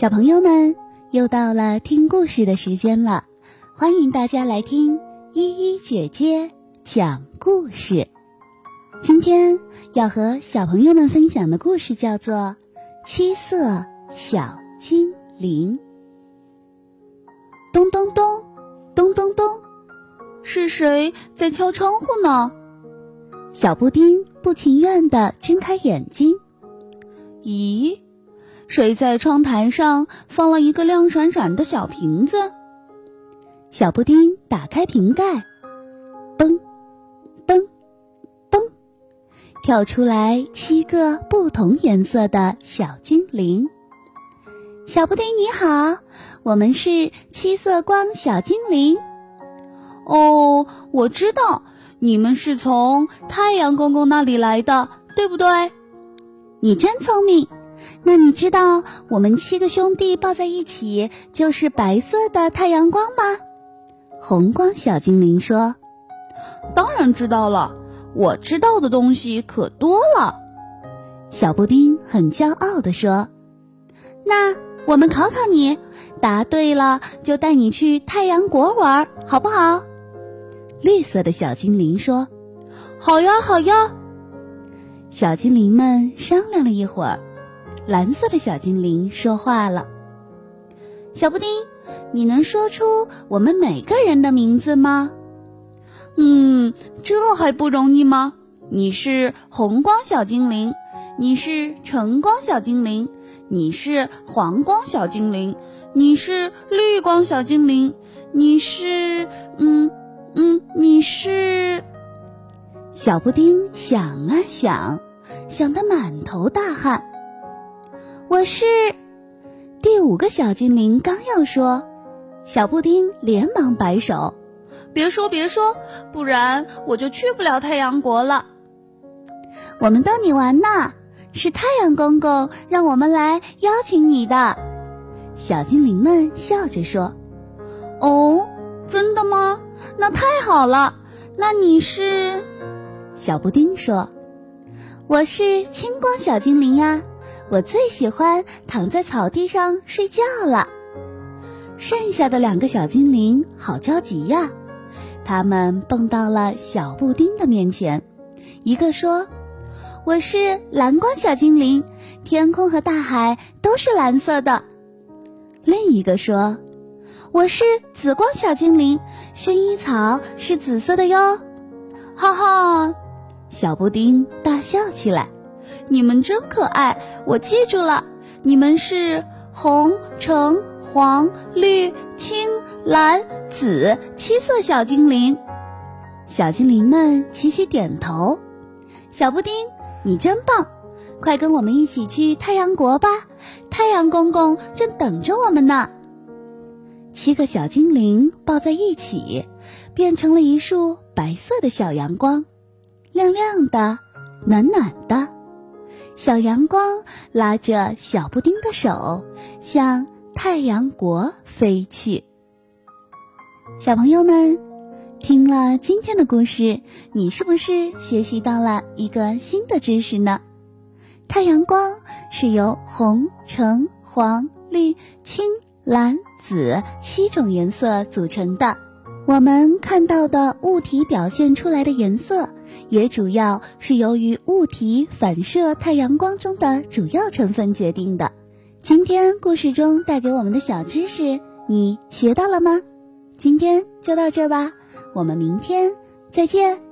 小朋友们，又到了听故事的时间了，欢迎大家来听依依姐姐讲故事。今天要和小朋友们分享的故事叫做《七色小精灵》。咚咚咚，咚咚咚，是谁在敲窗户呢？小布丁不情愿地睁开眼睛。咦？谁在窗台上放了一个亮闪闪的小瓶子？小布丁打开瓶盖，嘣，嘣，嘣，跳出来七个不同颜色的小精灵。小布丁你好，我们是七色光小精灵。哦，我知道，你们是从太阳公公那里来的，对不对？你真聪明。那你知道我们七个兄弟抱在一起就是白色的太阳光吗？红光小精灵说：“当然知道了，我知道的东西可多了。”小布丁很骄傲地说：“那我们考考你，答对了就带你去太阳国玩，好不好？”绿色的小精灵说：“好呀，好呀。”小精灵们商量了一会儿。蓝色的小精灵说话了：“小布丁，你能说出我们每个人的名字吗？”“嗯，这还不容易吗？你是红光小精灵，你是橙光小精灵，你是黄光小精灵，你是绿光小精灵，你是……嗯嗯，你是……”小布丁想啊想，想得满头大汗。我是第五个小精灵，刚要说，小布丁连忙摆手：“别说别说，不然我就去不了太阳国了。”我们逗你玩呢，是太阳公公让我们来邀请你的。小精灵们笑着说：“哦，真的吗？那太好了。那你是？”小布丁说：“我是青光小精灵呀。”我最喜欢躺在草地上睡觉了。剩下的两个小精灵好着急呀，他们蹦到了小布丁的面前。一个说：“我是蓝光小精灵，天空和大海都是蓝色的。”另一个说：“我是紫光小精灵，薰衣草是紫色的哟。”哈哈，小布丁大笑起来。你们真可爱，我记住了，你们是红、橙、黄、绿、青、蓝、紫七色小精灵。小精灵们齐齐点头。小布丁，你真棒，快跟我们一起去太阳国吧，太阳公公正等着我们呢。七个小精灵抱在一起，变成了一束白色的小阳光，亮亮的，暖暖的。小阳光拉着小布丁的手，向太阳国飞去。小朋友们，听了今天的故事，你是不是学习到了一个新的知识呢？太阳光是由红、橙、黄、绿、青、蓝、紫七种颜色组成的。我们看到的物体表现出来的颜色。也主要是由于物体反射太阳光中的主要成分决定的。今天故事中带给我们的小知识，你学到了吗？今天就到这吧，我们明天再见。